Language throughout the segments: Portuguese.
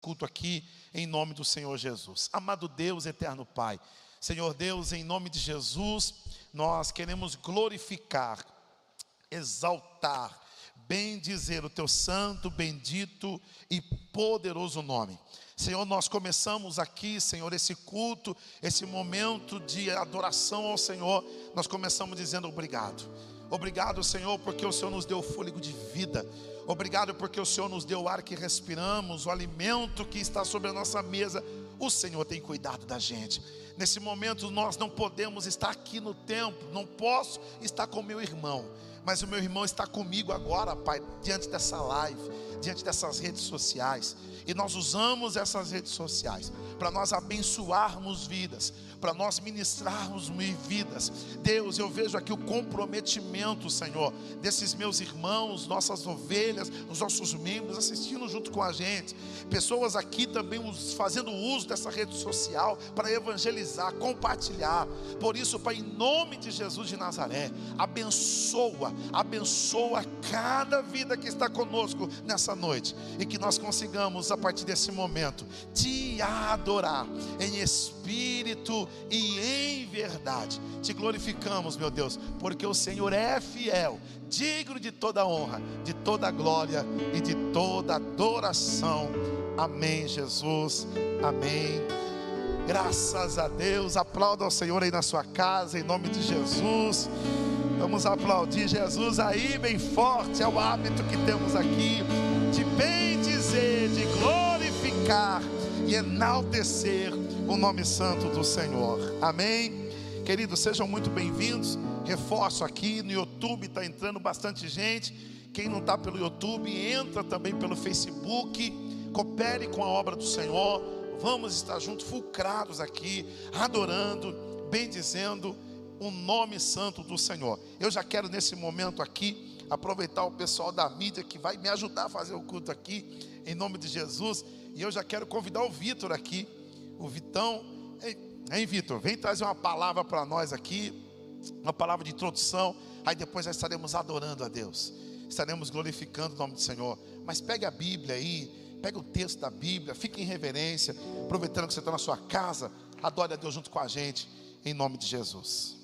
culto aqui em nome do Senhor Jesus. Amado Deus, eterno Pai, Senhor Deus, em nome de Jesus, nós queremos glorificar, exaltar, bendizer o teu santo, bendito e poderoso nome. Senhor, nós começamos aqui, Senhor, esse culto, esse momento de adoração ao Senhor, nós começamos dizendo obrigado. Obrigado, Senhor, porque o Senhor nos deu fôlego de vida. Obrigado porque o Senhor nos deu o ar que respiramos, o alimento que está sobre a nossa mesa. O Senhor tem cuidado da gente. Nesse momento nós não podemos estar aqui no templo, não posso estar com meu irmão, mas o meu irmão está comigo agora, Pai, diante dessa live, diante dessas redes sociais. E nós usamos essas redes sociais para nós abençoarmos vidas, para nós ministrarmos vidas. Deus, eu vejo aqui o comprometimento, Senhor, desses meus irmãos, nossas ovelhas, os nossos membros assistindo junto com a gente. Pessoas aqui também fazendo uso dessa rede social para evangelizar, compartilhar. Por isso, Pai, em nome de Jesus de Nazaré, abençoa, abençoa cada vida que está conosco nessa noite e que nós consigamos, a partir desse momento, te adorar em espírito e em verdade. Te glorificamos, meu Deus, porque o Senhor é fiel, digno de toda honra, de toda glória e de toda adoração. Amém, Jesus. Amém. Graças a Deus. Aplauda ao Senhor aí na sua casa, em nome de Jesus. Vamos aplaudir Jesus aí, bem forte. É o hábito que temos aqui de bem dizer, de glorificar e enaltecer o nome santo do Senhor. Amém? Queridos, sejam muito bem-vindos. Reforço aqui no YouTube, está entrando bastante gente. Quem não está pelo YouTube, entra também pelo Facebook. Coopere com a obra do Senhor. Vamos estar juntos, fulcrados aqui, adorando, bendizendo o nome santo do Senhor. Eu já quero nesse momento aqui aproveitar o pessoal da mídia que vai me ajudar a fazer o culto aqui, em nome de Jesus. E eu já quero convidar o Vitor aqui o Vitão. Hein, Vitor? Vem trazer uma palavra para nós aqui, uma palavra de introdução. Aí depois nós estaremos adorando a Deus, estaremos glorificando o nome do Senhor. Mas pegue a Bíblia aí, pegue o texto da Bíblia, fique em reverência, aproveitando que você está na sua casa, adore a Deus junto com a gente, em nome de Jesus.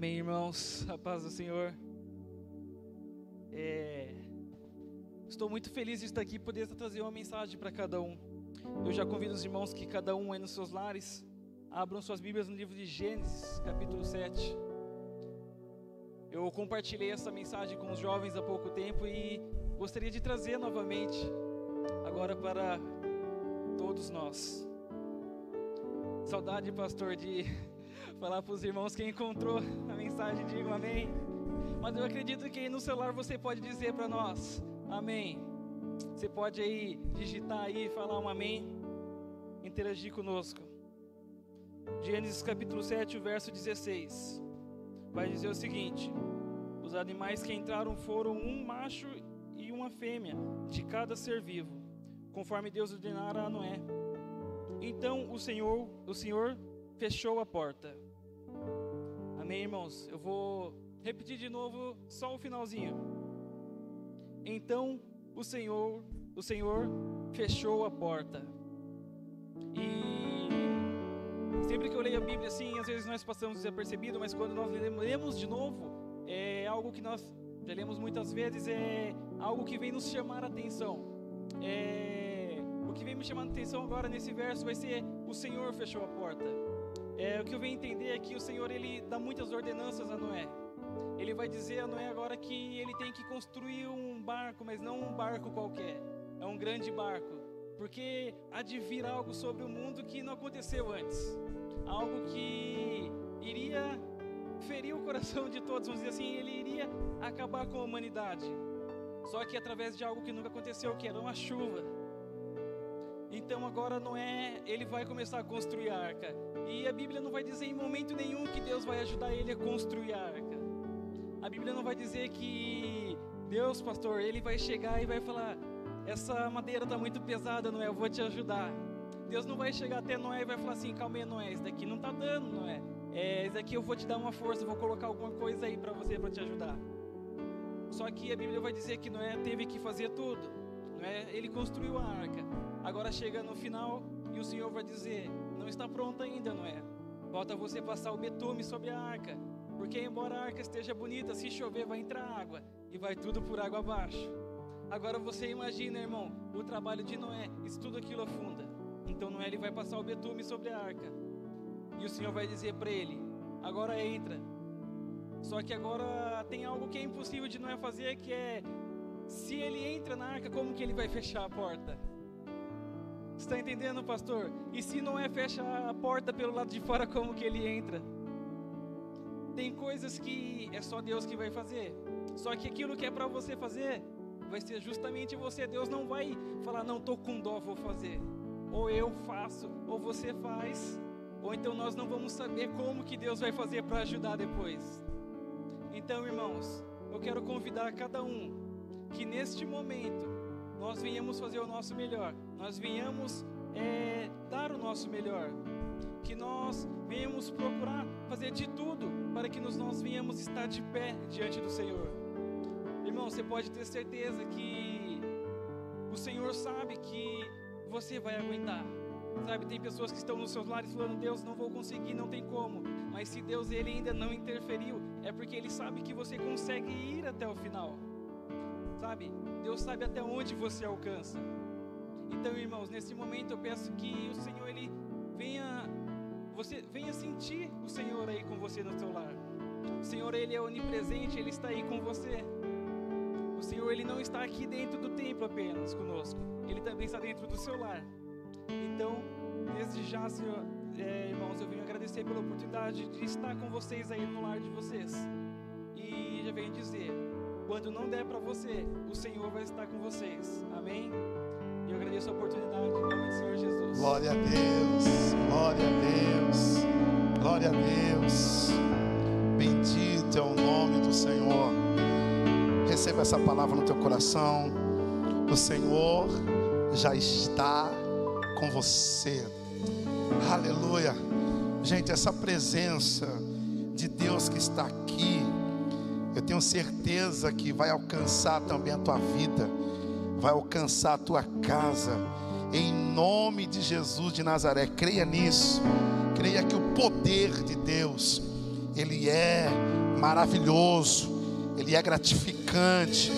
Amém, irmãos. A paz do Senhor. É... Estou muito feliz de estar aqui e poder trazer uma mensagem para cada um. Eu já convido os irmãos que cada um aí nos seus lares abram suas Bíblias no livro de Gênesis, capítulo 7. Eu compartilhei essa mensagem com os jovens há pouco tempo e gostaria de trazer novamente agora para todos nós. Saudade, pastor, de falar para os irmãos quem encontrou a mensagem, digam amém. Mas eu acredito que no celular você pode dizer para nós, amém. Você pode aí digitar aí, falar um amém, interagir conosco. Gênesis capítulo 7, verso 16. Vai dizer o seguinte: Os animais que entraram foram um macho e uma fêmea de cada ser vivo, conforme Deus ordenara a Noé. Então o Senhor, o Senhor fechou a porta. Amém, irmãos? Eu vou repetir de novo só o finalzinho. Então o Senhor, o Senhor fechou a porta. E sempre que eu leio a Bíblia assim, às vezes nós passamos desapercebido, mas quando nós lemos de novo, é algo que nós já lemos muitas vezes, é algo que vem nos chamar a atenção. É, o que vem me chamando a atenção agora nesse verso vai ser: o Senhor fechou a porta. É, o que eu venho entender é que o Senhor ele dá muitas ordenanças a Noé. Ele vai dizer a Noé agora que ele tem que construir um barco, mas não um barco qualquer, é um grande barco, porque há de vir algo sobre o mundo que não aconteceu antes, algo que iria ferir o coração de todos, vamos dizer assim, ele iria acabar com a humanidade. Só que através de algo que nunca aconteceu, que era uma chuva. Então agora Noé, ele vai começar a construir a arca. E a Bíblia não vai dizer em momento nenhum que Deus vai ajudar ele a construir a arca. A Bíblia não vai dizer que Deus, pastor, ele vai chegar e vai falar: essa madeira está muito pesada, Noé, eu vou te ajudar. Deus não vai chegar até Noé e vai falar assim: calma aí, Noé, isso daqui não tá dando, Noé. É, isso daqui eu vou te dar uma força, vou colocar alguma coisa aí para você, para te ajudar. Só que a Bíblia vai dizer que Noé teve que fazer tudo. Noé, ele construiu a arca. Agora chega no final e o Senhor vai dizer: não está pronta ainda, Noé. Falta você passar o betume sobre a arca. Porque embora a arca esteja bonita, se chover vai entrar água e vai tudo por água abaixo. Agora você imagina, irmão, o trabalho de Noé, isso tudo aquilo afunda. Então Noé ele vai passar o betume sobre a arca. E o Senhor vai dizer para ele: agora entra. Só que agora tem algo que é impossível de Noé fazer, que é se ele entra na arca, como que ele vai fechar a porta? Está entendendo, pastor? E se Noé fecha a porta pelo lado de fora, como que ele entra? Tem coisas que é só Deus que vai fazer. Só que aquilo que é para você fazer, vai ser justamente você. Deus não vai falar, não estou com dó, vou fazer. Ou eu faço, ou você faz. Ou então nós não vamos saber como que Deus vai fazer para ajudar depois. Então, irmãos, eu quero convidar cada um que neste momento nós venhamos fazer o nosso melhor, nós venhamos é, dar o nosso melhor, que nós venhamos procurar fazer de tudo para que nós venhamos estar de pé diante do Senhor. Irmão, você pode ter certeza que o Senhor sabe que você vai aguentar. Sabe, tem pessoas que estão nos seus lares falando: Deus, não vou conseguir, não tem como. Mas se Deus ele ainda não interferiu, é porque ele sabe que você consegue ir até o final. Sabe? Deus sabe até onde você alcança. Então, irmãos, nesse momento eu peço que o Senhor ele venha você venha sentir o Senhor aí com você no seu lar. O Senhor ele é onipresente, ele está aí com você. O Senhor ele não está aqui dentro do templo apenas conosco, ele também está dentro do seu lar. Então, desde já, Senhor, é, irmãos, eu venho agradecer pela oportunidade de estar com vocês aí no lar de vocês. E já venho dizer, quando não der para você, o Senhor vai estar com vocês. Amém? E eu agradeço a oportunidade em nome do Senhor Jesus. Glória a Deus, glória a Deus, glória a Deus. Bendito é o nome do Senhor. Receba essa palavra no teu coração. O Senhor já está com você. Aleluia. Gente, essa presença de Deus que está aqui, eu tenho certeza que vai alcançar também a tua vida, vai alcançar a tua casa, em nome de Jesus de Nazaré. Creia nisso, creia que o poder de Deus, ele é maravilhoso, ele é gratificante,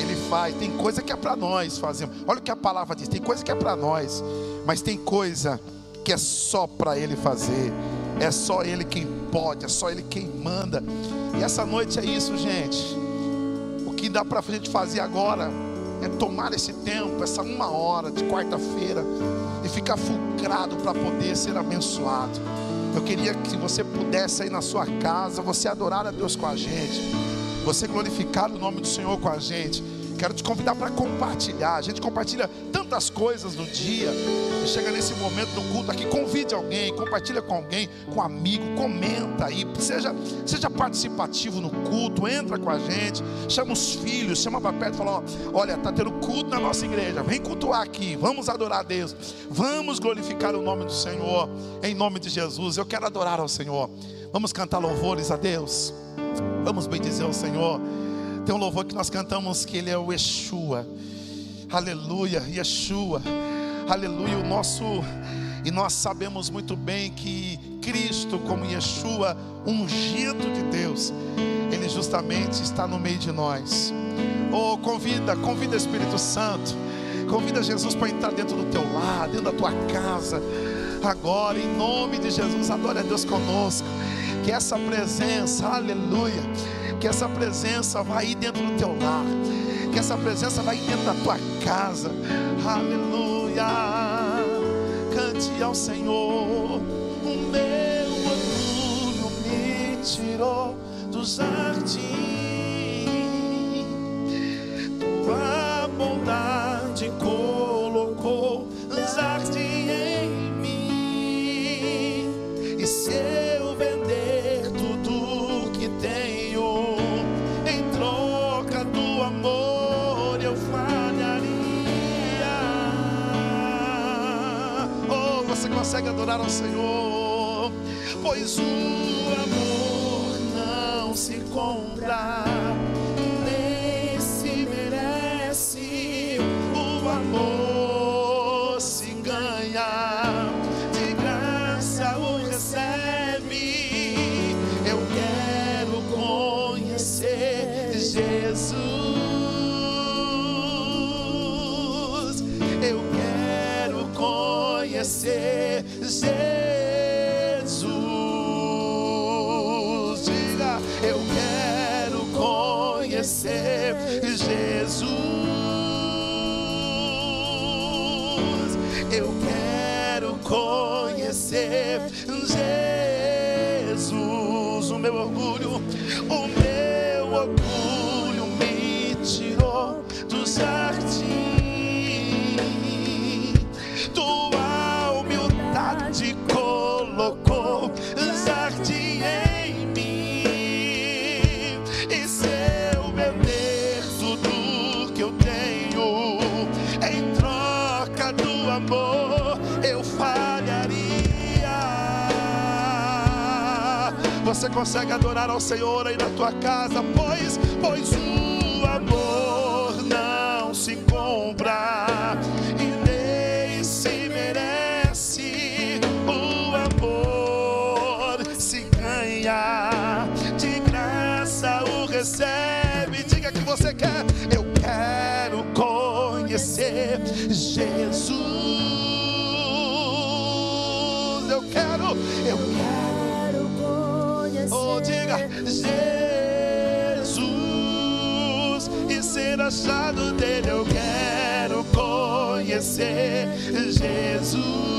ele faz. Tem coisa que é para nós fazemos. Olha o que a palavra diz: tem coisa que é para nós, mas tem coisa que é só para Ele fazer. É só Ele quem pode, é só Ele quem manda. E essa noite é isso, gente. O que dá para a gente fazer agora é tomar esse tempo, essa uma hora de quarta-feira, e ficar fulcrado para poder ser abençoado. Eu queria que você pudesse aí na sua casa, você adorar a Deus com a gente, você glorificar o nome do Senhor com a gente. Quero te convidar para compartilhar. A gente compartilha tantas coisas no dia. Chega nesse momento do culto aqui, convide alguém, compartilha com alguém, com um amigo, comenta aí, seja, seja participativo no culto, entra com a gente, chama os filhos, chama para perto e fala: ó, olha, tá tendo culto na nossa igreja, vem cultuar aqui, vamos adorar a Deus, vamos glorificar o nome do Senhor, em nome de Jesus. Eu quero adorar ao Senhor. Vamos cantar louvores a Deus. Vamos bendizer o Senhor. Tem um louvor que nós cantamos que ele é o Yeshua. Aleluia, Yeshua. Aleluia, o nosso e nós sabemos muito bem que Cristo, como Yeshua, ungido de Deus, ele justamente está no meio de nós. Oh, convida, convida o Espírito Santo. Convida Jesus para entrar dentro do teu lar, dentro da tua casa. Agora, em nome de Jesus, adore a Deus conosco. Que essa presença, aleluia, que essa presença vai ir dentro do teu lar, que essa presença vai ir dentro da tua casa, aleluia. Cante ao Senhor, o meu orgulho me tirou do jardim, tua consegue adorar ao Senhor, pois o amor não se compra. do amor eu falharia. Você consegue adorar ao Senhor aí na tua casa, pois, pois o amor não se compra. Jesus, eu quero, eu quero conhecer. Oh, diga, Jesus, e ser achado dele, eu quero conhecer Jesus.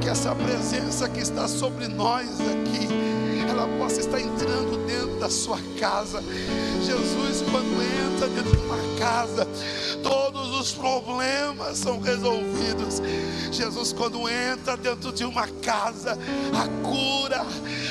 Que essa presença que está sobre nós aqui, ela possa estar entrando dentro da sua casa. Jesus, quando entra dentro de uma casa, todos os problemas são resolvidos. Jesus, quando entra dentro de uma casa, a cura,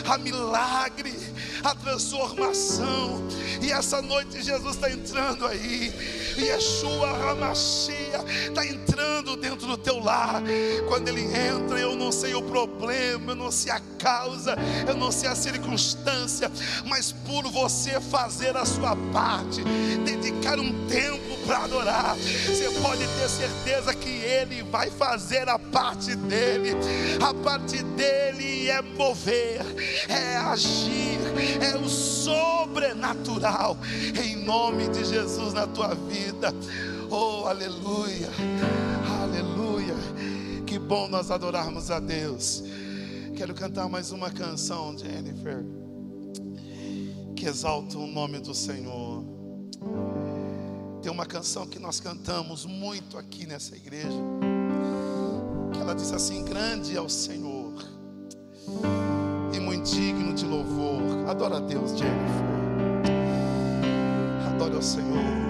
a milagre a transformação. E essa noite Jesus está entrando aí. Yeshua Ramachia está entrando dentro do teu lar. Quando ele entra, eu não sei o problema, eu não sei a causa, eu não sei a circunstância, mas por você fazer a sua parte, dedicar um tempo para adorar, você pode ter certeza que ele vai fazer a parte dele. A parte dele é mover, é agir, é o sobrenatural em nome de Jesus na tua vida. Oh, aleluia, aleluia. Que bom nós adorarmos a Deus. Quero cantar mais uma canção, Jennifer, que exalta o nome do Senhor. Tem uma canção que nós cantamos muito aqui nessa igreja, que ela diz assim: Grande é o Senhor e muito digno de louvor. Adora a Deus, Jennifer. Adore ao Senhor.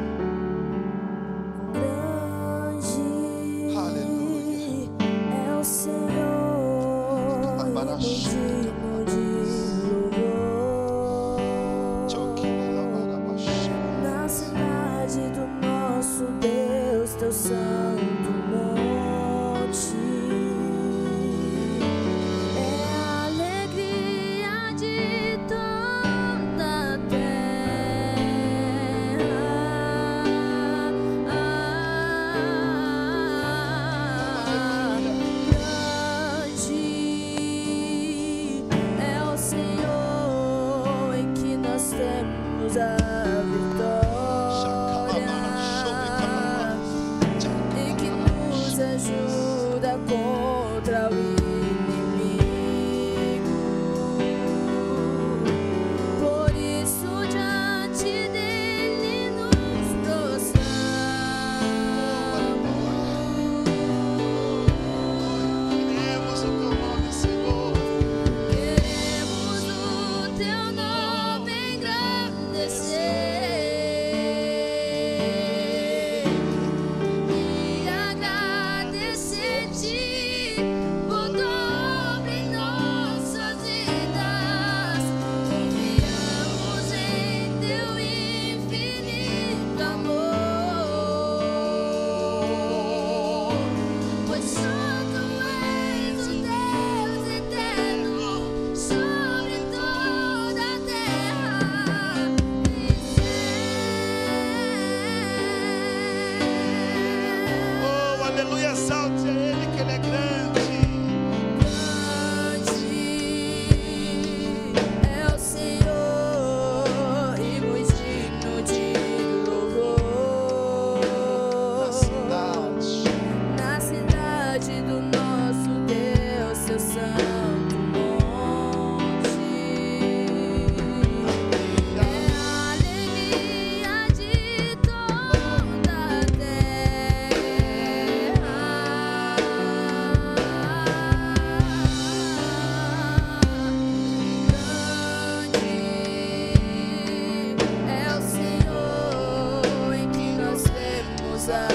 inside.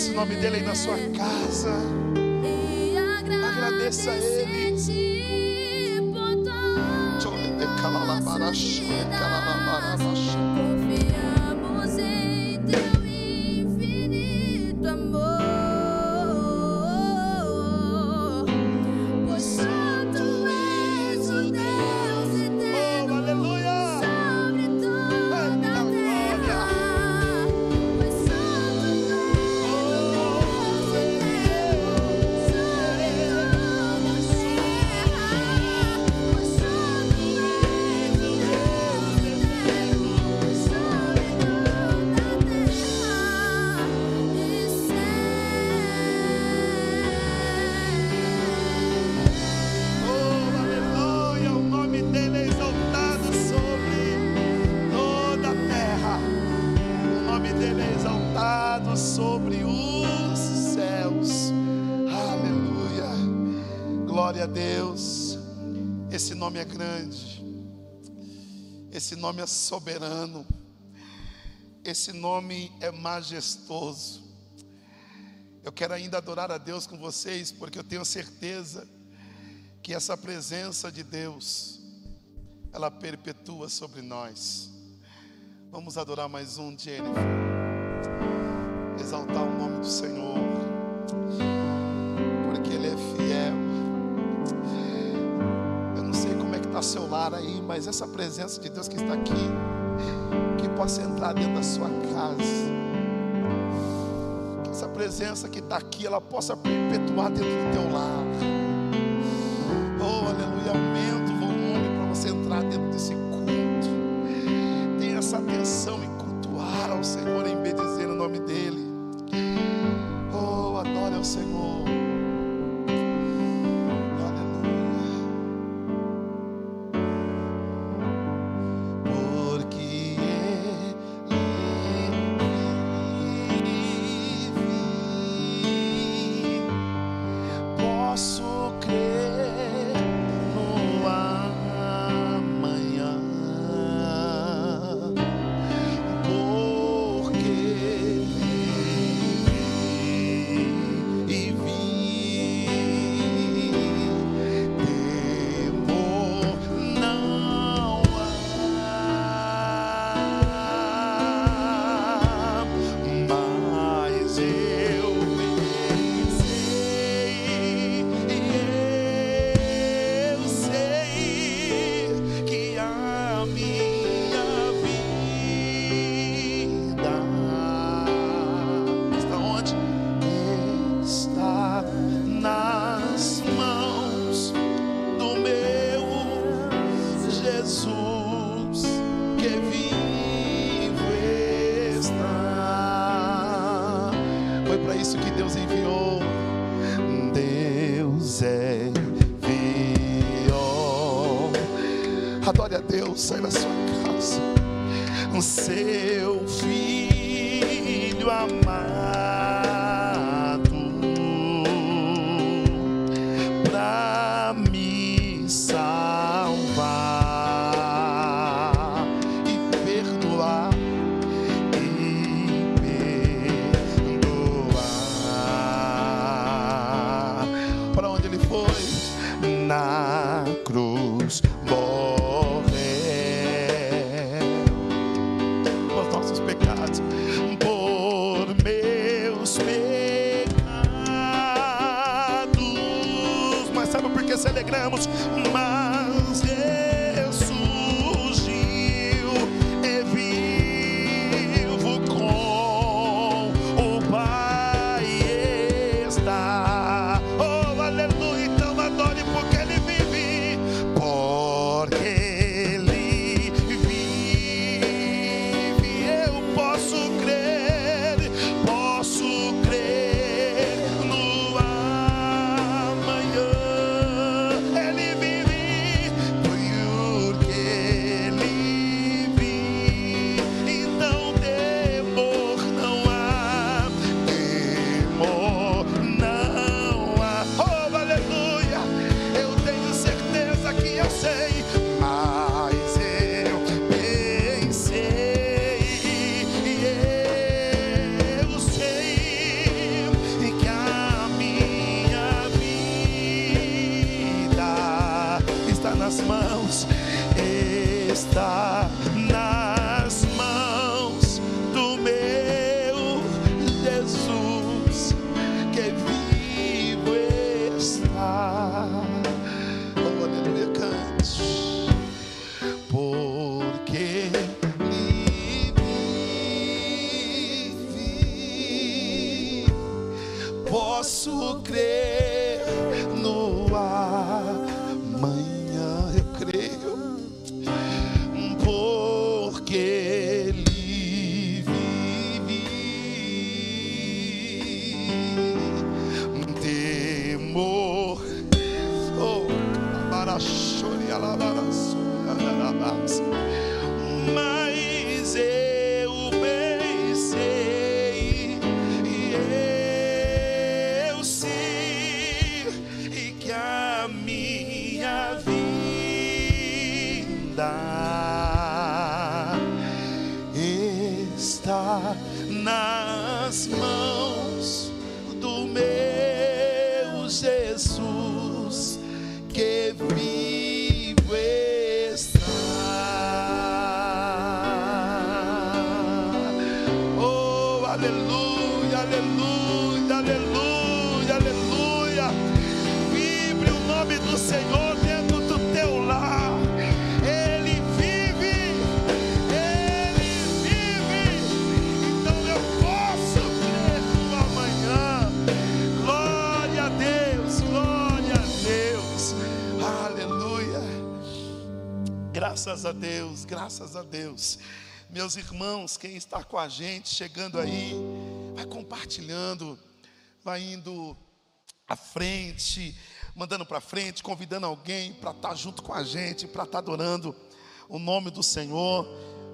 Estabelece o nome dele aí na sua casa. é grande, esse nome é soberano, esse nome é majestoso. Eu quero ainda adorar a Deus com vocês, porque eu tenho certeza que essa presença de Deus, ela perpetua sobre nós. Vamos adorar mais um, Jennifer. Exaltar o nome do Senhor, porque Ele é fiel. seu lar aí, mas essa presença de Deus que está aqui, que possa entrar dentro da sua casa. Que essa presença que está aqui, ela possa perpetuar dentro do teu lar. say this. Nas mãos do meu Jesus que vivo Graças a Deus, graças a Deus. Meus irmãos, quem está com a gente, chegando aí, vai compartilhando, vai indo à frente, mandando para frente, convidando alguém para estar junto com a gente, para estar adorando o nome do Senhor.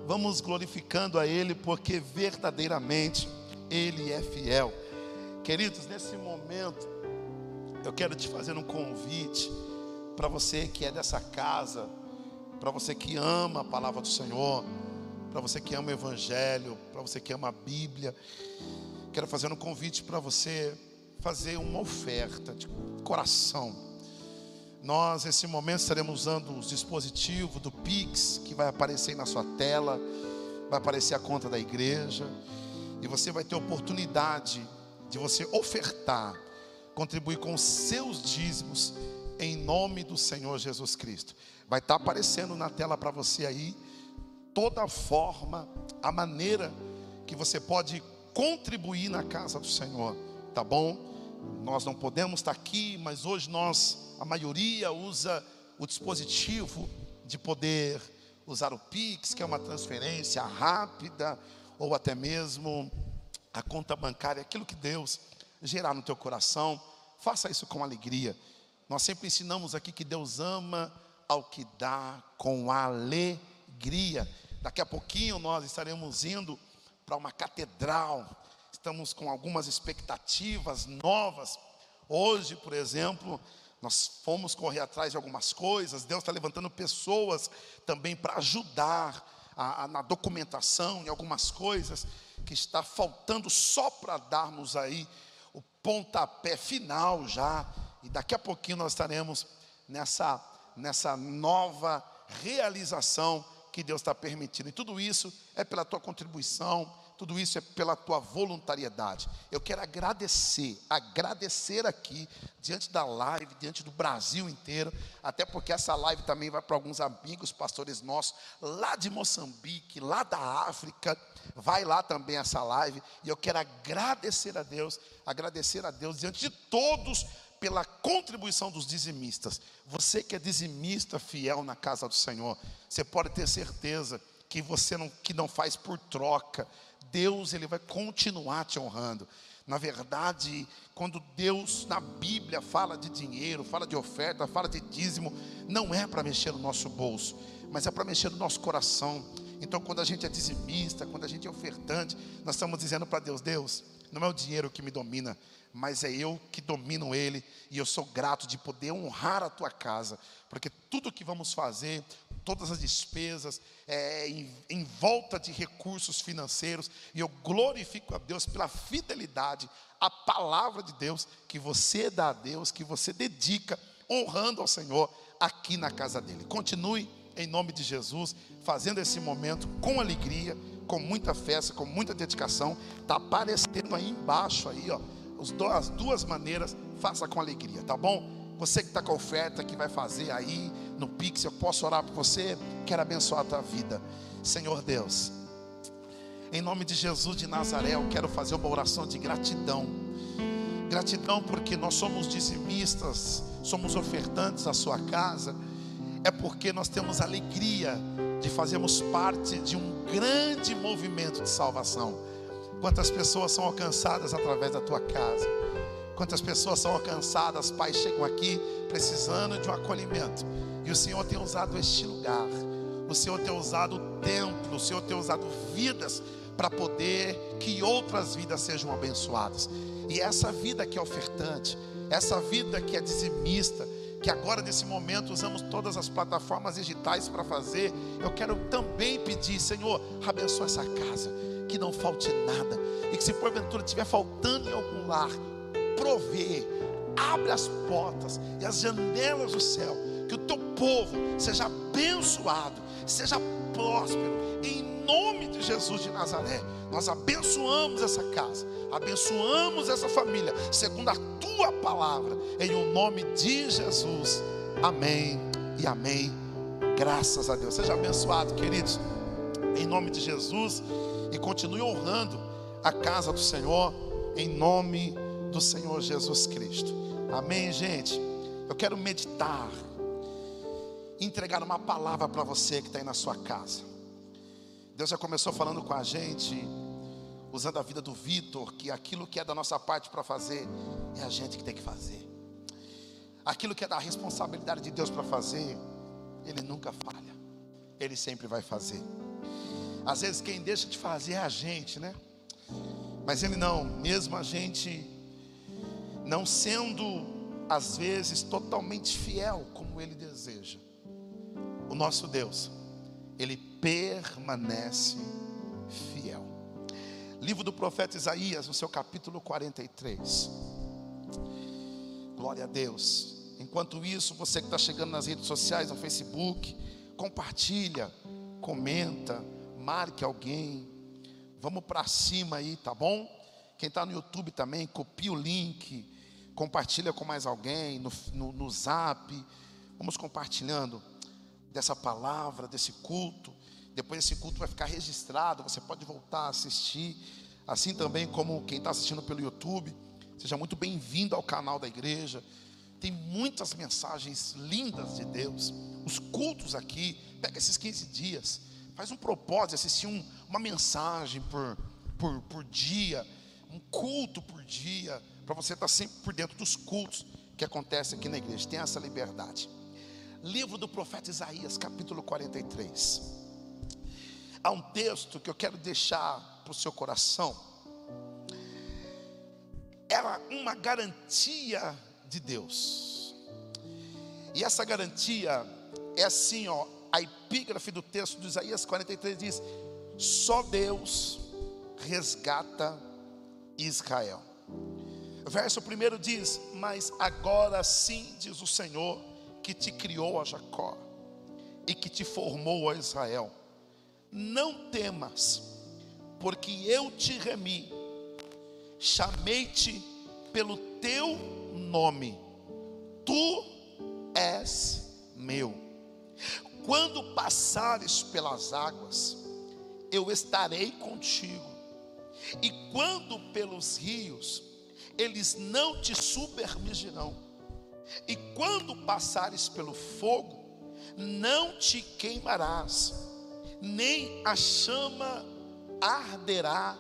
Vamos glorificando a Ele, porque verdadeiramente Ele é fiel. Queridos, nesse momento, eu quero te fazer um convite para você que é dessa casa, para você que ama a palavra do Senhor, para você que ama o Evangelho, para você que ama a Bíblia. Quero fazer um convite para você fazer uma oferta de coração. Nós, nesse momento, estaremos usando os dispositivos do Pix, que vai aparecer aí na sua tela, vai aparecer a conta da igreja, e você vai ter oportunidade de você ofertar, contribuir com os seus dízimos, em nome do Senhor Jesus Cristo. Vai estar aparecendo na tela para você aí, toda a forma, a maneira que você pode contribuir na casa do Senhor, tá bom? Nós não podemos estar aqui, mas hoje nós, a maioria usa o dispositivo de poder usar o Pix, que é uma transferência rápida, ou até mesmo a conta bancária, aquilo que Deus gerar no teu coração, faça isso com alegria. Nós sempre ensinamos aqui que Deus ama ao que dá com alegria. Daqui a pouquinho nós estaremos indo para uma catedral. Estamos com algumas expectativas novas. Hoje, por exemplo, nós fomos correr atrás de algumas coisas. Deus está levantando pessoas também para ajudar a, a, na documentação em algumas coisas que está faltando só para darmos aí o pontapé final já. E daqui a pouquinho nós estaremos nessa, nessa nova realização que Deus está permitindo. E tudo isso é pela tua contribuição, tudo isso é pela tua voluntariedade. Eu quero agradecer, agradecer aqui, diante da live, diante do Brasil inteiro, até porque essa live também vai para alguns amigos, pastores nossos, lá de Moçambique, lá da África, vai lá também essa live, e eu quero agradecer a Deus, agradecer a Deus diante de todos pela contribuição dos dizimistas. Você que é dizimista fiel na casa do Senhor, você pode ter certeza que você não, que não faz por troca. Deus ele vai continuar te honrando. Na verdade, quando Deus na Bíblia fala de dinheiro, fala de oferta, fala de dízimo, não é para mexer no nosso bolso, mas é para mexer no nosso coração. Então, quando a gente é dizimista, quando a gente é ofertante, nós estamos dizendo para Deus: Deus, não é o dinheiro que me domina, mas é eu que domino ele, e eu sou grato de poder honrar a tua casa, porque tudo que vamos fazer, todas as despesas, é, em, em volta de recursos financeiros, e eu glorifico a Deus pela fidelidade à palavra de Deus que você dá a Deus, que você dedica, honrando ao Senhor aqui na casa dele. Continue em nome de Jesus, fazendo esse momento com alegria, com muita festa, com muita dedicação. Está aparecendo aí embaixo aí, ó, as duas maneiras, faça com alegria, tá bom? Você que está com oferta, que vai fazer aí no Pix, eu posso orar por você, quero abençoar a tua vida. Senhor Deus, em nome de Jesus de Nazaré, eu quero fazer uma oração de gratidão. Gratidão porque nós somos dizimistas, somos ofertantes à sua casa. É porque nós temos alegria de fazermos parte de um grande movimento de salvação. Quantas pessoas são alcançadas através da tua casa? Quantas pessoas são alcançadas, Pai, chegam aqui precisando de um acolhimento. E o Senhor tem usado este lugar, o Senhor tem usado o templo, o Senhor tem usado vidas para poder que outras vidas sejam abençoadas. E essa vida que é ofertante, essa vida que é dizimista, que agora nesse momento usamos todas as plataformas digitais para fazer, eu quero também pedir, Senhor, abençoa essa casa, que não falte nada, e que se porventura estiver faltando em algum lar, prover, abre as portas e as janelas do céu, que o teu povo seja abençoado, seja próspero, em nome de Jesus de Nazaré. Nós abençoamos essa casa, abençoamos essa família, segundo a tua palavra, em o nome de Jesus. Amém e amém. Graças a Deus. Seja abençoado, queridos, em nome de Jesus, e continue honrando a casa do Senhor, em nome do Senhor Jesus Cristo. Amém, gente? Eu quero meditar, entregar uma palavra para você que está aí na sua casa. Deus já começou falando com a gente, usando a vida do Vitor, que aquilo que é da nossa parte para fazer, é a gente que tem que fazer. Aquilo que é da responsabilidade de Deus para fazer, Ele nunca falha, Ele sempre vai fazer. Às vezes quem deixa de fazer é a gente, né? Mas Ele não, mesmo a gente não sendo às vezes totalmente fiel como ele deseja. O nosso Deus, ele permanece fiel. Livro do profeta Isaías, no seu capítulo 43. Glória a Deus. Enquanto isso, você que está chegando nas redes sociais, no Facebook, compartilha, comenta, marque alguém. Vamos para cima aí, tá bom? Quem está no YouTube também, copia o link compartilha com mais alguém, no, no, no zap. Vamos compartilhando dessa palavra, desse culto. Depois esse culto vai ficar registrado, você pode voltar a assistir. Assim também como quem está assistindo pelo YouTube. Seja muito bem-vindo ao canal da igreja. Tem muitas mensagens lindas de Deus. Os cultos aqui, pega esses 15 dias, faz um propósito assistir um, uma mensagem por, por, por dia, um culto por dia para você estar sempre por dentro dos cultos que acontecem aqui na igreja. Tem essa liberdade. Livro do profeta Isaías, capítulo 43. Há um texto que eu quero deixar para o seu coração. Era uma garantia de Deus. E essa garantia é assim, ó, a epígrafe do texto de Isaías 43 diz: só Deus resgata Israel. Verso primeiro diz: Mas agora sim diz o Senhor que te criou a Jacó e que te formou a Israel. Não temas, porque eu te remi, chamei-te pelo teu nome, tu és meu. Quando passares pelas águas, eu estarei contigo, e quando pelos rios, eles não te submergirão. E quando passares pelo fogo, não te queimarás, nem a chama arderá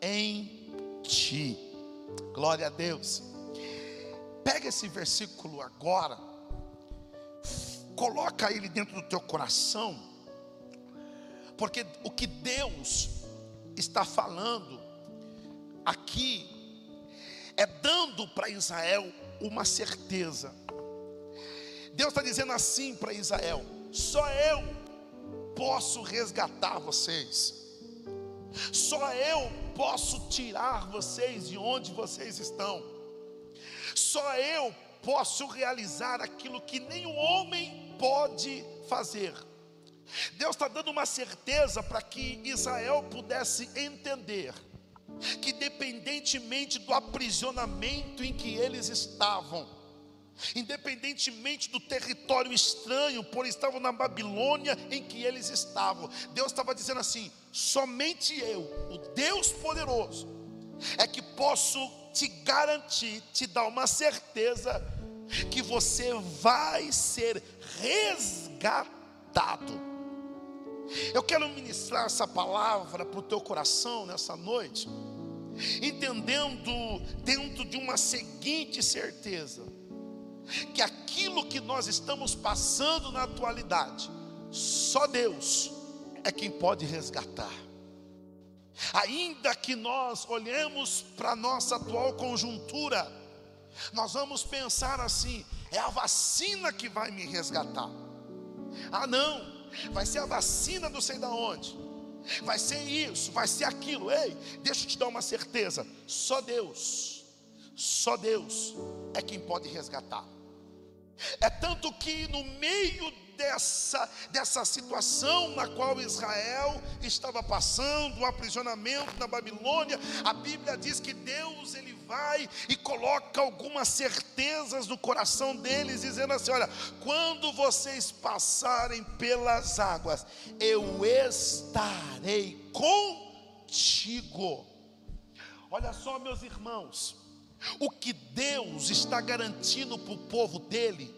em ti. Glória a Deus. Pega esse versículo agora, coloca ele dentro do teu coração, porque o que Deus está falando aqui é dando para Israel uma certeza. Deus está dizendo assim para Israel: só eu posso resgatar vocês, só eu posso tirar vocês de onde vocês estão, só eu posso realizar aquilo que nenhum homem pode fazer. Deus está dando uma certeza para que Israel pudesse entender que, independentemente do aprisionamento em que eles estavam, independentemente do território estranho, por estavam na Babilônia em que eles estavam, Deus estava dizendo assim: somente eu, o Deus poderoso, é que posso te garantir, te dar uma certeza você vai ser resgatado. Eu quero ministrar essa palavra para o teu coração nessa noite, entendendo dentro de uma seguinte certeza: que aquilo que nós estamos passando na atualidade, só Deus é quem pode resgatar. Ainda que nós olhemos para a nossa atual conjuntura, nós vamos pensar assim: é a vacina que vai me resgatar. Ah, não, vai ser a vacina do sei da onde, vai ser isso, vai ser aquilo. Ei, deixa eu te dar uma certeza: só Deus, só Deus é quem pode resgatar. É tanto que no meio dessa, dessa situação na qual Israel estava passando, o aprisionamento na Babilônia, a Bíblia diz que Deus ele vai e coloca algumas certezas no coração deles, dizendo assim: olha, quando vocês passarem pelas águas, eu estarei contigo. Olha só, meus irmãos, o que Deus está garantindo para o povo dele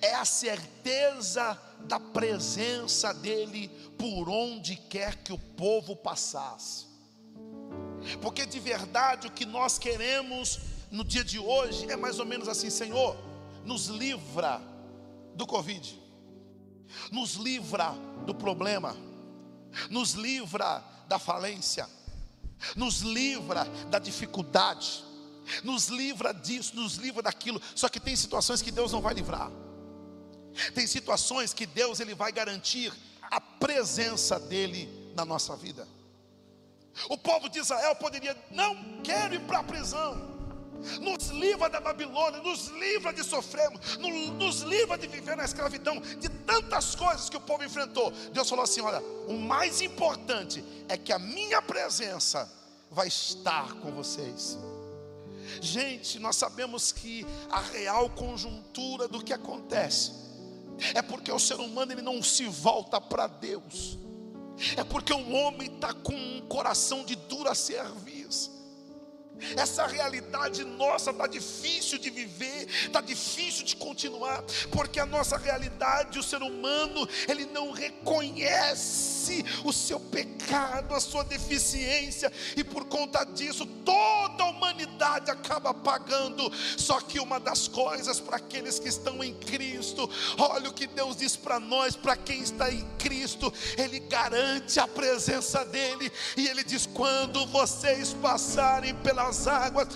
é a certeza da presença dele por onde quer que o povo passasse. Porque de verdade o que nós queremos no dia de hoje é mais ou menos assim: Senhor, nos livra do Covid, nos livra do problema, nos livra da falência, nos livra da dificuldade, nos livra disso, nos livra daquilo. Só que tem situações que Deus não vai livrar. Tem situações que Deus ele vai garantir a presença dele na nossa vida. O povo de Israel poderia, não quero ir para a prisão. Nos livra da Babilônia, nos livra de sofrermos, nos livra de viver na escravidão, de tantas coisas que o povo enfrentou. Deus falou assim: olha, o mais importante é que a minha presença vai estar com vocês. Gente, nós sabemos que a real conjuntura do que acontece é porque o ser humano ele não se volta para Deus, é porque o homem está com um coração de dura serviço. Essa realidade nossa está difícil de viver, está difícil de continuar, porque a nossa realidade, o ser humano, ele não reconhece o seu pecado, a sua deficiência, e por conta disso, toda a humanidade acaba pagando. Só que uma das coisas para aqueles que estão em Cristo, olha o que Deus diz para nós, para quem está em Cristo, Ele garante a presença dEle, e Ele diz: quando vocês passarem pelas as águas,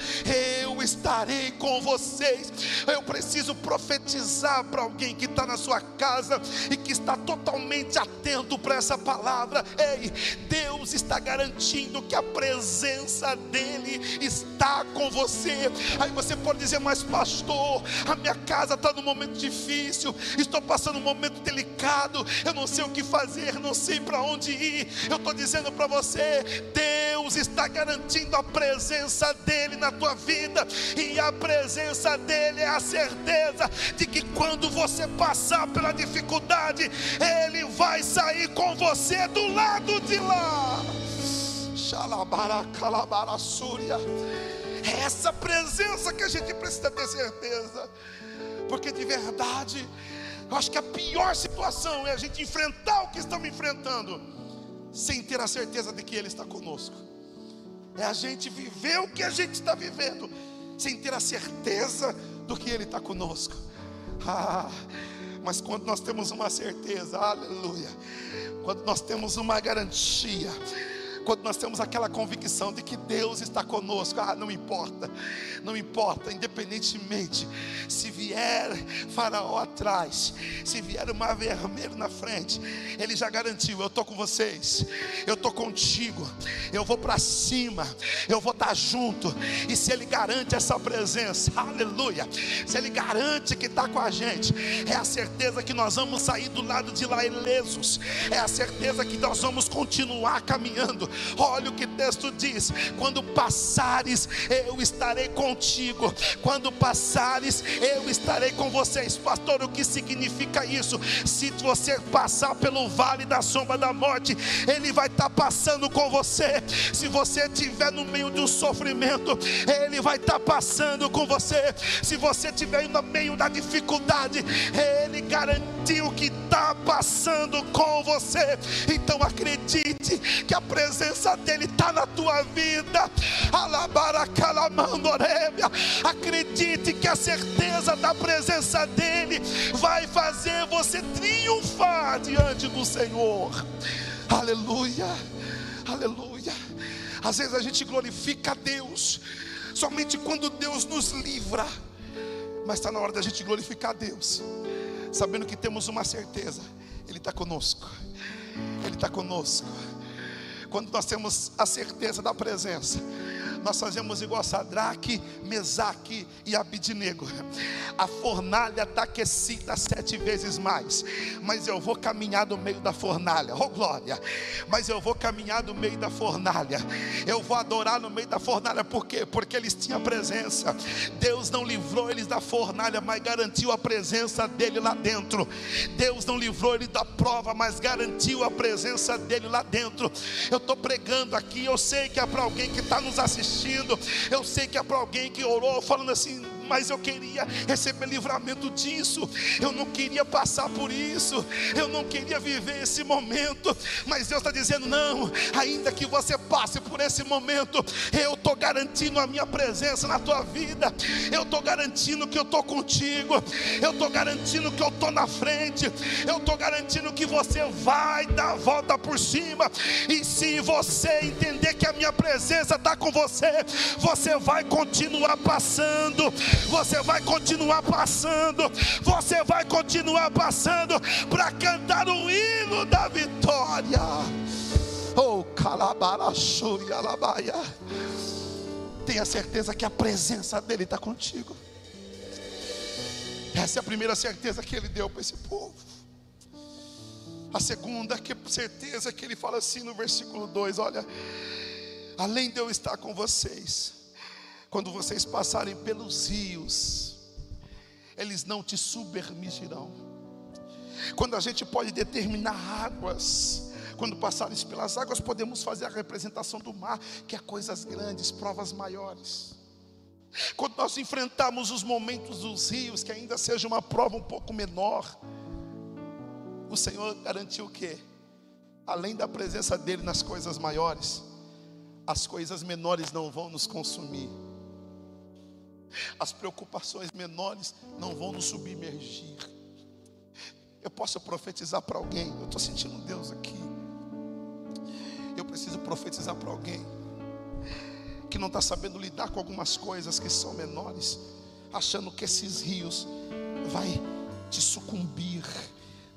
eu estarei com vocês. Eu preciso profetizar para alguém que está na sua casa e que está totalmente atento para essa palavra. Ei, Deus está garantindo que a presença dEle está com você. Aí você pode dizer, mas pastor, a minha casa está num momento difícil, estou passando um momento delicado, eu não sei o que fazer, não sei para onde ir. Eu estou dizendo para você, Deus está garantindo a presença presença dEle na tua vida, e a presença dEle é a certeza de que quando você passar pela dificuldade, Ele vai sair com você do lado de lá. É essa presença que a gente precisa ter certeza, porque de verdade, eu acho que a pior situação é a gente enfrentar o que estamos enfrentando, sem ter a certeza de que Ele está conosco é a gente viver o que a gente está vivendo, sem ter a certeza do que Ele está conosco. Ah, mas quando nós temos uma certeza, aleluia, quando nós temos uma garantia, quando nós temos aquela convicção de que Deus está conosco, ah, não importa, não importa, independentemente se vier Faraó atrás, se vier o mar vermelho na frente, Ele já garantiu: eu estou com vocês, eu estou contigo, eu vou para cima, eu vou estar tá junto, e se Ele garante essa presença, aleluia, se Ele garante que está com a gente, é a certeza que nós vamos sair do lado de lá ilesos, é a certeza que nós vamos continuar caminhando, Olha o que o texto diz: quando passares, eu estarei contigo. Quando passares, eu estarei com vocês. Pastor, o que significa isso? Se você passar pelo vale da sombra da morte, Ele vai estar passando com você. Se você estiver no meio de um sofrimento, Ele vai estar passando com você. Se você estiver no meio da dificuldade, Ele garantiu que está passando com você. Então acredite que a presença dEle está na tua vida. Acredite que a certeza da presença dEle vai fazer você triunfar diante do Senhor. Aleluia, aleluia. Às vezes a gente glorifica a Deus somente quando Deus nos livra, mas está na hora da gente glorificar a Deus, sabendo que temos uma certeza: Ele está conosco, Ele está conosco. Quando nós temos a certeza da presença, nós fazemos igual Sadraque, Mesaque e Abidnego. A fornalha está aquecida sete vezes mais, mas eu vou caminhar no meio da fornalha, oh glória! Mas eu vou caminhar no meio da fornalha, eu vou adorar no meio da fornalha, por quê? Porque eles tinham presença. Deus não livrou eles da fornalha, mas garantiu a presença dele lá dentro. Deus não livrou eles da prova, mas garantiu a presença dele lá dentro. Eu estou pregando aqui, eu sei que é para alguém que está nos assistindo assistindo, eu sei que é para alguém que orou, falando assim: mas eu queria receber livramento disso, eu não queria passar por isso, eu não queria viver esse momento, mas Deus está dizendo: não, ainda que você passe por esse momento, eu estou garantindo a minha presença na tua vida, eu estou garantindo que eu estou contigo, eu estou garantindo que eu estou na frente, eu estou garantindo que você vai dar a volta por cima, e se você entender que a minha presença está com você, você vai continuar passando, você vai continuar passando, você vai continuar passando para cantar o hino da vitória. Oh, calabarachuri alabaia. Tenha certeza que a presença dele está contigo. Essa é a primeira certeza que ele deu para esse povo. A segunda que certeza que ele fala assim no versículo 2: olha, além de eu estar com vocês, quando vocês passarem pelos rios, eles não te submergirão. Quando a gente pode determinar águas, quando passares pelas águas, podemos fazer a representação do mar, que é coisas grandes, provas maiores. Quando nós enfrentamos os momentos dos rios, que ainda seja uma prova um pouco menor, o Senhor garantiu o quê? Além da presença dele nas coisas maiores, as coisas menores não vão nos consumir. As preocupações menores não vão nos submergir. Eu posso profetizar para alguém. Eu estou sentindo Deus aqui. Eu preciso profetizar para alguém que não está sabendo lidar com algumas coisas que são menores, achando que esses rios vai te sucumbir,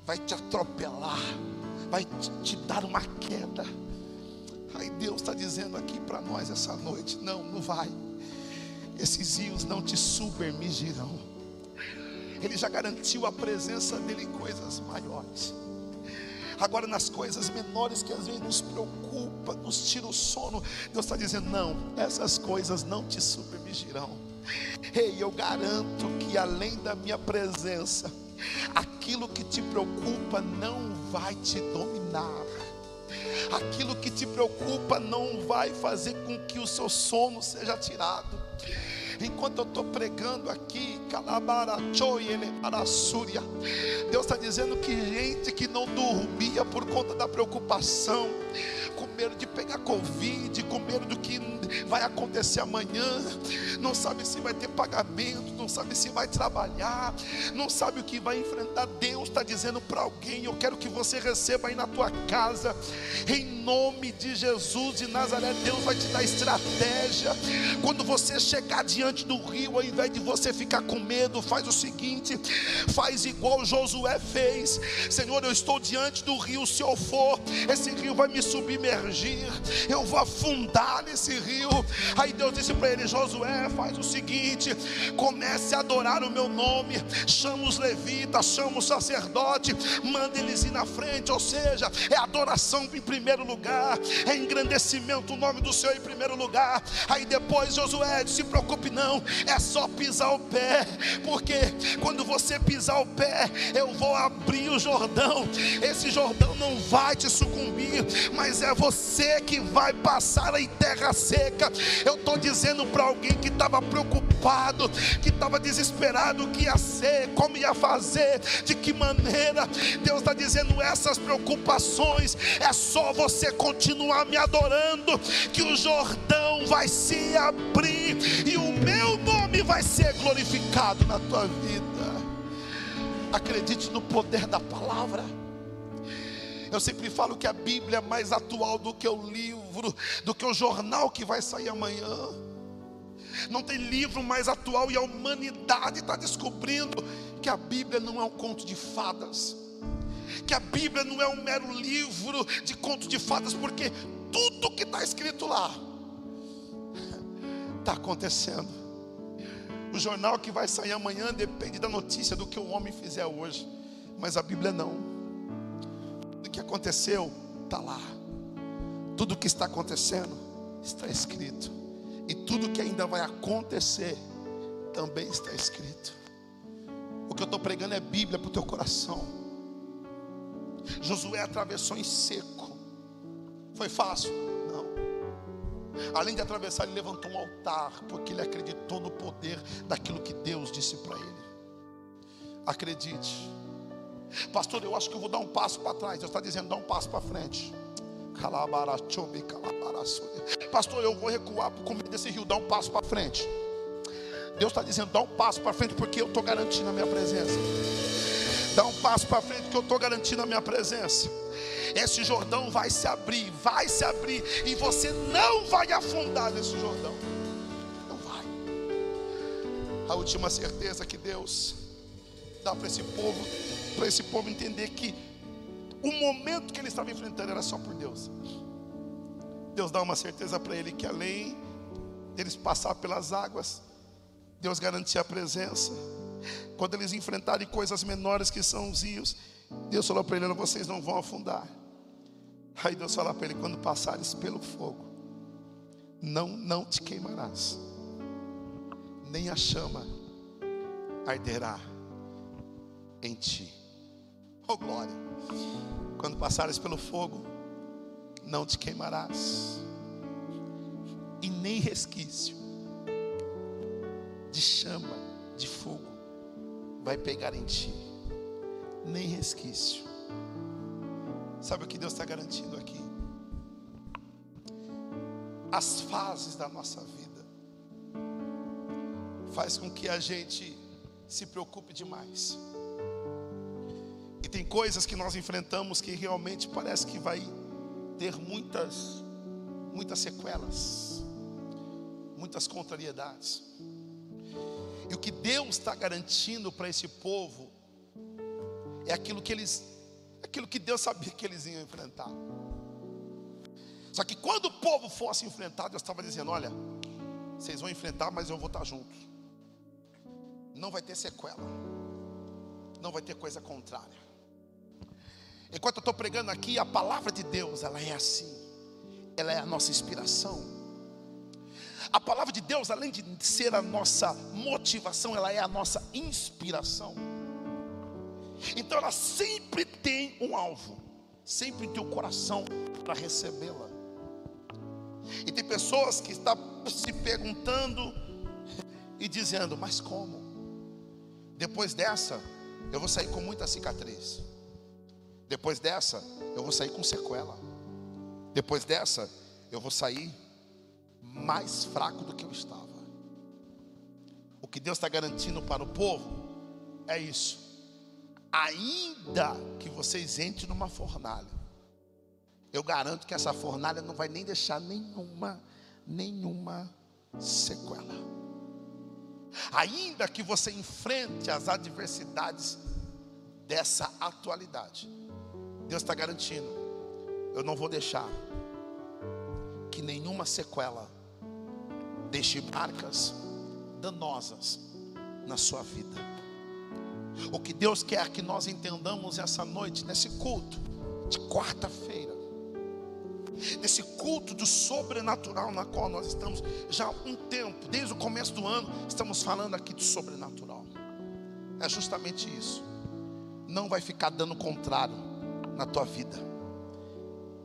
vai te atropelar, vai te, dar uma queda. Aí Deus está dizendo aqui para nós essa noite: não, não vai esses rios não te submergirão. Ele já garantiu a presença dele em coisas maiores. Agora, nas coisas menores que às vezes nos preocupa, nos tira o sono, Deus está dizendo: não, essas coisas não te submergirão. Ei, eu garanto que além da minha presença, aquilo que te preocupa não vai te dominar. Aquilo que te preocupa não vai fazer com que o seu sono seja tirado enquanto eu estou pregando aqui, Deus está dizendo que gente que não dormia por conta da preocupação, com medo de pegar Covid, com medo do que vai acontecer amanhã, não sabe se vai ter pagamento, não sabe se vai trabalhar, não sabe o que vai enfrentar. Deus está dizendo para alguém: Eu quero que você receba aí na tua casa, em nome de Jesus de Nazaré. Deus vai te dar estratégia. Quando você chegar diante do rio, ao invés de você ficar com medo, faz o seguinte: faz igual Josué fez. Senhor, eu estou diante do rio, se eu for, esse rio vai me submergir emergir, eu vou afundar nesse rio. Aí Deus disse para ele: Josué, faz o seguinte: comece a adorar o meu nome, chama os levitas, chama o sacerdote, manda eles ir na frente, ou seja, é adoração em primeiro lugar, é engrandecimento o nome do Senhor em primeiro lugar. Aí depois Josué, se preocupe não, é só pisar o pé, porque quando você pisar o pé, eu vou abrir o Jordão. Esse Jordão não vai te sucumbir, mas é você que vai passar em terra seca. Eu estou dizendo para alguém que estava preocupado, que estava desesperado, o que ia ser, como ia fazer, de que maneira. Deus está dizendo essas preocupações, é só você continuar me adorando, que o Jordão vai se abrir e o meu nome vai ser glorificado na tua vida. Acredite no poder da palavra. Eu sempre falo que a Bíblia é mais atual do que o livro, do que o jornal que vai sair amanhã. Não tem livro mais atual e a humanidade está descobrindo que a Bíblia não é um conto de fadas, que a Bíblia não é um mero livro de conto de fadas, porque tudo que está escrito lá está acontecendo. O jornal que vai sair amanhã depende da notícia do que o homem fizer hoje, mas a Bíblia não. Tudo que aconteceu está lá. Tudo que está acontecendo está escrito. E tudo que ainda vai acontecer também está escrito. O que eu estou pregando é Bíblia para o teu coração. Josué atravessou em seco. Foi fácil? Não. Além de atravessar, ele levantou um altar, porque ele acreditou no poder daquilo que Deus disse para ele. Acredite. Pastor, eu acho que eu vou dar um passo para trás. Deus está dizendo, dá um passo para frente. Pastor, eu vou recuar para o começo desse rio, dá um passo para frente. Deus está dizendo, dá um passo para frente, porque eu estou garantindo a minha presença. Dá um passo para frente, que eu estou garantindo a minha presença. Esse Jordão vai se abrir, vai se abrir, e você não vai afundar nesse Jordão. Não vai. A última certeza que Deus dá para esse povo para esse povo entender que o momento que ele estava enfrentando era só por Deus. Deus dá uma certeza para ele que além deles passar pelas águas, Deus garantia a presença. Quando eles enfrentarem coisas menores que são os rios, Deus falou para ele: vocês não vão afundar. Aí Deus fala para ele: quando passares pelo fogo, não, não te queimarás, nem a chama arderá em ti. Oh glória. Quando passares pelo fogo, não te queimarás, e nem resquício de chama, de fogo, vai pegar em ti, nem resquício. Sabe o que Deus está garantindo aqui? As fases da nossa vida faz com que a gente se preocupe demais tem coisas que nós enfrentamos que realmente parece que vai ter muitas, muitas sequelas, muitas contrariedades. E o que Deus está garantindo para esse povo é aquilo que eles, aquilo que Deus sabia que eles iam enfrentar. Só que quando o povo fosse enfrentar, Deus estava dizendo: Olha, vocês vão enfrentar, mas eu vou estar junto. Não vai ter sequela, não vai ter coisa contrária. Enquanto eu estou pregando aqui, a palavra de Deus, ela é assim. Ela é a nossa inspiração. A palavra de Deus, além de ser a nossa motivação, ela é a nossa inspiração. Então ela sempre tem um alvo, sempre tem o coração para recebê-la. E tem pessoas que estão se perguntando e dizendo: Mas como? Depois dessa, eu vou sair com muita cicatriz. Depois dessa, eu vou sair com sequela. Depois dessa, eu vou sair mais fraco do que eu estava. O que Deus está garantindo para o povo é isso. Ainda que vocês entrem numa fornalha, eu garanto que essa fornalha não vai nem deixar nenhuma, nenhuma sequela. Ainda que você enfrente as adversidades dessa atualidade, Deus está garantindo. Eu não vou deixar que nenhuma sequela deixe marcas danosas na sua vida. O que Deus quer que nós entendamos essa noite, nesse culto de quarta-feira, nesse culto do sobrenatural na qual nós estamos já há um tempo, desde o começo do ano, estamos falando aqui de sobrenatural. É justamente isso. Não vai ficar dando contrário na tua vida,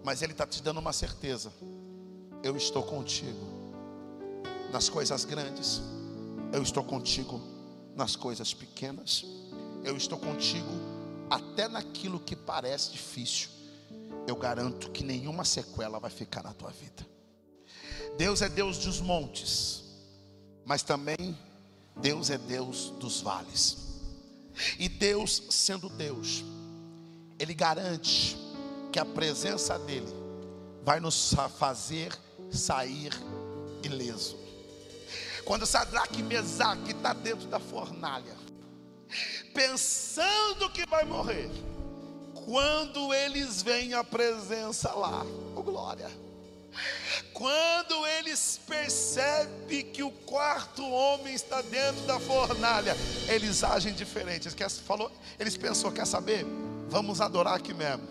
mas Ele está te dando uma certeza: eu estou contigo nas coisas grandes, eu estou contigo nas coisas pequenas, eu estou contigo até naquilo que parece difícil. Eu garanto que nenhuma sequela vai ficar na tua vida. Deus é Deus dos montes, mas também Deus é Deus dos vales. E Deus, sendo Deus, Ele garante que a presença dEle vai nos fazer sair ileso. Quando Sadraque e Mesaque está dentro da fornalha, pensando que vai morrer, quando eles veem a presença lá, oh glória. Quando eles percebem que o quarto homem está dentro da fornalha, eles agem diferente. Eles, falou, eles pensou, quer saber? Vamos adorar aqui mesmo.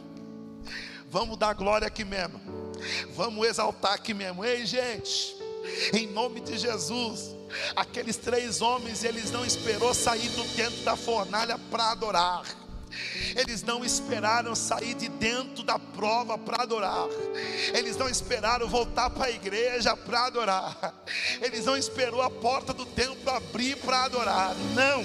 Vamos dar glória aqui mesmo. Vamos exaltar aqui mesmo. Ei, gente, em nome de Jesus, aqueles três homens, eles não esperou sair do dentro da fornalha para adorar. Eles não esperaram sair de dentro da prova para adorar. Eles não esperaram voltar para a igreja para adorar. Eles não esperou a porta do templo abrir para adorar. Não.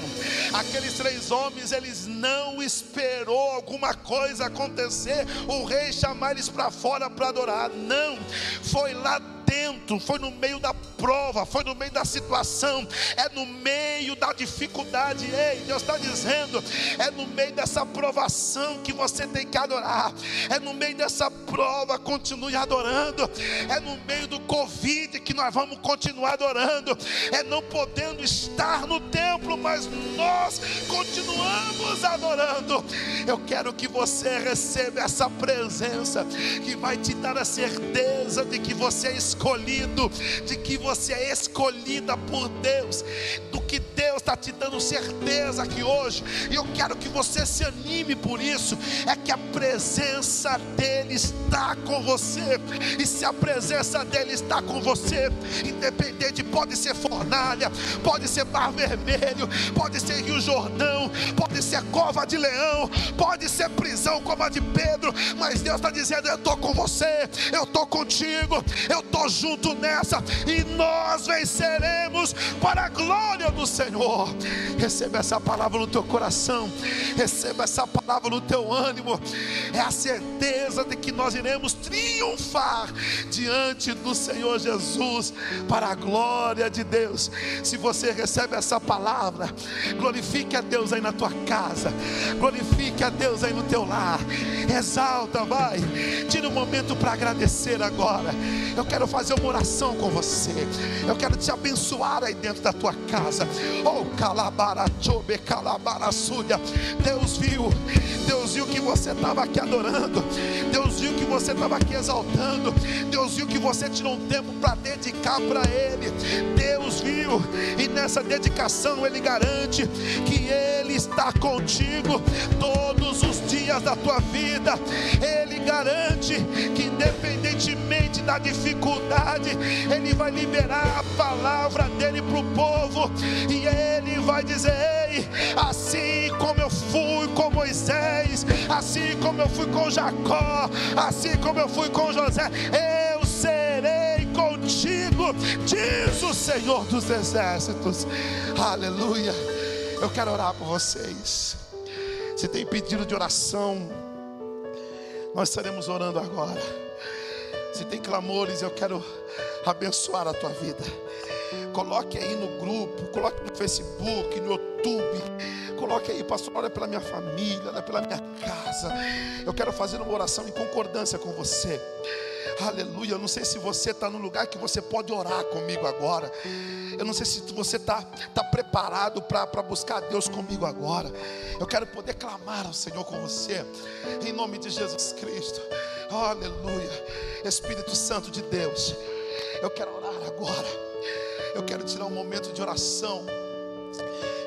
Aqueles três homens, eles não esperou alguma coisa acontecer, o rei chamar eles para fora para adorar. Não. Foi lá dentro, foi no meio da prova, foi no meio da situação, é no meio da dificuldade. Ei, Deus está dizendo, é no meio dessa provação que você tem que adorar, é no meio dessa prova, continue adorando, é no meio do Covid que nós vamos continuar adorando, é não podendo estar no templo, mas nós continuamos adorando. Eu quero que você receba essa presença que vai te dar a certeza de que você é escolhido, de que você é escolhida por Deus, do que está te dando certeza que hoje, e eu quero que você se anime por isso, é que a presença dEle está com você, e se a presença dEle está com você, independente, pode ser fornalha, pode ser Mar Vermelho, pode ser Rio Jordão, pode ser cova de leão, pode ser prisão como a de Pedro, mas Deus está dizendo: Eu estou com você, eu estou contigo, eu estou junto nessa, e nós venceremos para a glória do Senhor. Receba essa palavra no teu coração, receba essa palavra no teu ânimo, é a certeza de que nós iremos triunfar diante do Senhor Jesus, para a glória de Deus. Se você recebe essa palavra, glorifique a Deus aí na tua casa, glorifique a Deus aí no teu lar, exalta, vai, tira um momento para agradecer agora. Eu quero fazer uma oração com você. Eu quero te abençoar aí dentro da tua casa. Oh, calabarachobe, calabarasúdia. Deus viu, Deus viu que você estava aqui adorando. Deus viu que você estava aqui exaltando. Deus viu que você tirou um tempo para dedicar para Ele. Deus viu, e nessa dedicação Ele garante que Ele está contigo todos os dias da tua vida. Ele garante que, independentemente da dificuldade, Ele vai liberar a palavra dele para o povo, e Ele vai dizer: Ei, assim como Moisés, assim como eu fui com Jacó, assim como eu fui com José, eu serei contigo, diz o Senhor dos Exércitos. Aleluia. Eu quero orar por vocês. Se tem pedido de oração, nós estaremos orando agora. Se tem clamores, eu quero abençoar a tua vida. Coloque aí no grupo, coloque no Facebook, no YouTube. Coloque aí, pastor, olha pela minha família, olha pela minha casa. Eu quero fazer uma oração em concordância com você. Aleluia. Eu não sei se você está no lugar que você pode orar comigo agora. Eu não sei se você está tá preparado para buscar Deus comigo agora. Eu quero poder clamar ao Senhor com você. Em nome de Jesus Cristo. Aleluia. Espírito Santo de Deus. Eu quero orar agora. Eu quero tirar um momento de oração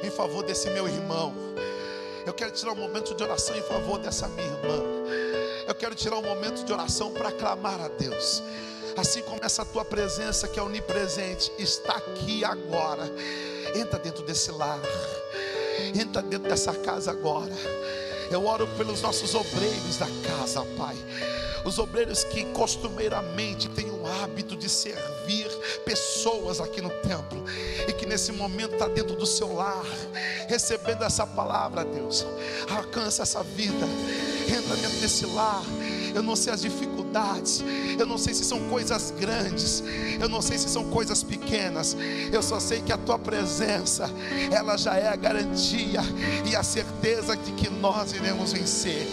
em favor desse meu irmão. Eu quero tirar um momento de oração em favor dessa minha irmã. Eu quero tirar um momento de oração para clamar a Deus. Assim como essa tua presença que é onipresente está aqui agora. Entra dentro desse lar. Entra dentro dessa casa agora. Eu oro pelos nossos obreiros da casa, Pai. Os obreiros que costumeiramente têm o hábito de servir pessoas aqui no templo e que nesse momento está dentro do seu lar, recebendo essa palavra, Deus. Alcança essa vida, entra dentro desse lar. Eu não sei as dificuldades, eu não sei se são coisas grandes, eu não sei se são coisas pequenas, eu só sei que a tua presença, ela já é a garantia e a certeza de que nós iremos vencer.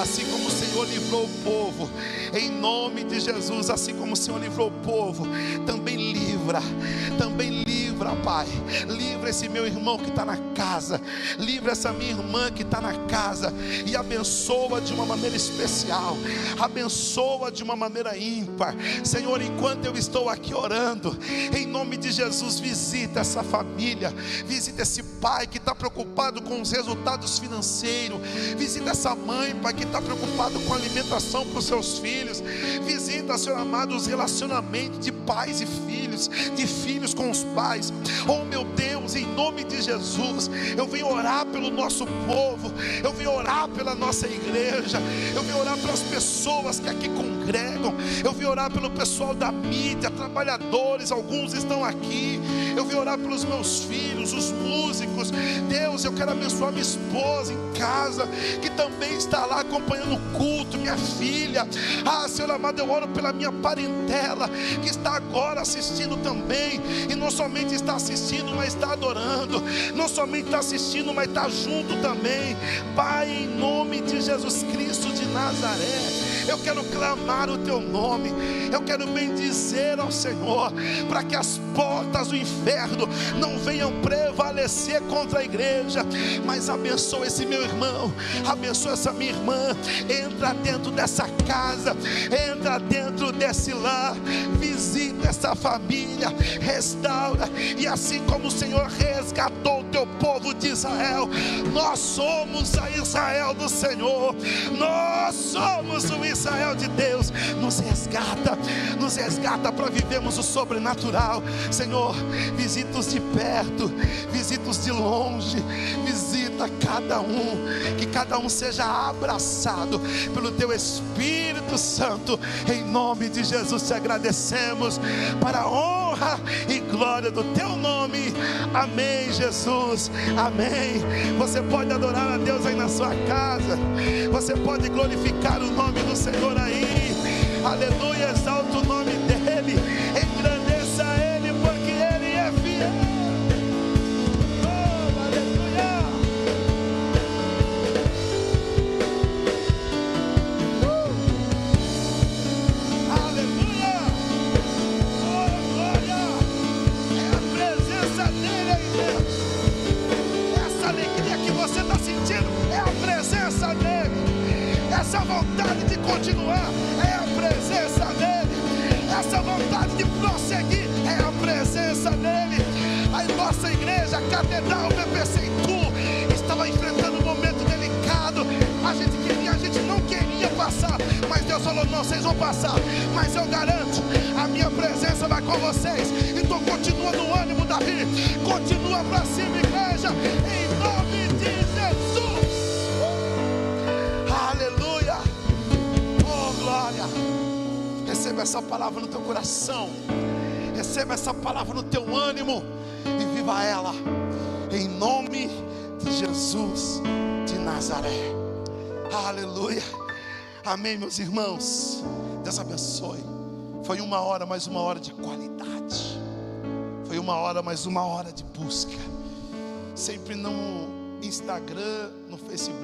Assim como o Senhor livrou o povo, em nome de Jesus, assim como o Senhor livrou o povo, também livra, também livra, Pai. Livra esse meu irmão que está na casa, livra essa minha irmã que está na casa e abençoa de uma maneira especial, abençoa de uma maneira ímpar. Senhor, enquanto eu estou aqui orando, em nome de Jesus, visita essa família, visita esse pai que está preocupado com os resultados financeiros, visita essa mãe, pai, que está preocupado com a alimentação para os seus filhos, visita, Senhor amado, os relacionamentos de pais e filhos, de filhos com os pais. Oh meu Deus, em nome de Jesus, eu venho orar pelo nosso povo, eu venho orar pela nossa igreja, eu venho orar pelas pessoas que aqui congregam, eu venho orar pelo pessoal da mídia, trabalhadores, alguns estão aqui, eu venho orar pelos meus filhos, os músicos. Deus, eu quero abençoar minha esposa em casa, que também está lá acompanhando o culto, minha filha. Ah, Senhor amado, eu oro pela minha parentela, que está agora assistindo também, e não somente está assistindo, mas está adorando, não somente está assistindo, mas está junto também. Pai, em nome de Jesus Cristo de Nazaré. Eu quero clamar o teu nome. Eu quero bendizer ao Senhor para que as portas do inferno não venham prevalecer contra a igreja. Mas abençoa esse meu irmão, abençoa essa minha irmã. Entra dentro dessa casa, entra dentro desse lar, visita essa família, restaura. E assim como o Senhor resgatou o teu povo de Israel, nós somos a Israel do Senhor. Nós somos o Israel de Deus. Nos resgata, nos resgata para vivermos o sobrenatural. Senhor, visita-os de perto, visita-os de longe, visita cada um, que cada um seja abraçado pelo teu Espírito Santo. Em nome de Jesus te agradecemos para a honra e glória do teu nome. Amém, Jesus. Amém. Você pode adorar a Deus aí na sua casa. Você pode glorificar o nome do Senhor aí. Aleluia, exalta o nome dele. Engrandeça ele, porque ele é fiel. Oh, aleluia. Uh. Aleluia. Oh, glória. É a presença dele aí Deus. Essa alegria que você está sentindo é a presença dele. Essa vontade de continuar presença dele. Essa vontade de prosseguir é a presença dele. A nossa igreja, a Catedral BPC Tu, estava enfrentando um momento delicado. A gente queria, a gente não queria passar, mas Deus falou: não, vocês vão passar. Mas eu garanto, a minha presença vai com vocês. Então continua no ânimo, Davi. Continua para cima, igreja. Em nome de Jesus. Aleluia. Oh, glória. Receba essa palavra no teu coração. Receba essa palavra no teu ânimo. E viva ela. Em nome de Jesus de Nazaré. Aleluia. Amém, meus irmãos. Deus abençoe. Foi uma hora, mais uma hora de qualidade. Foi uma hora, mais uma hora de busca. Sempre no Instagram, no Facebook.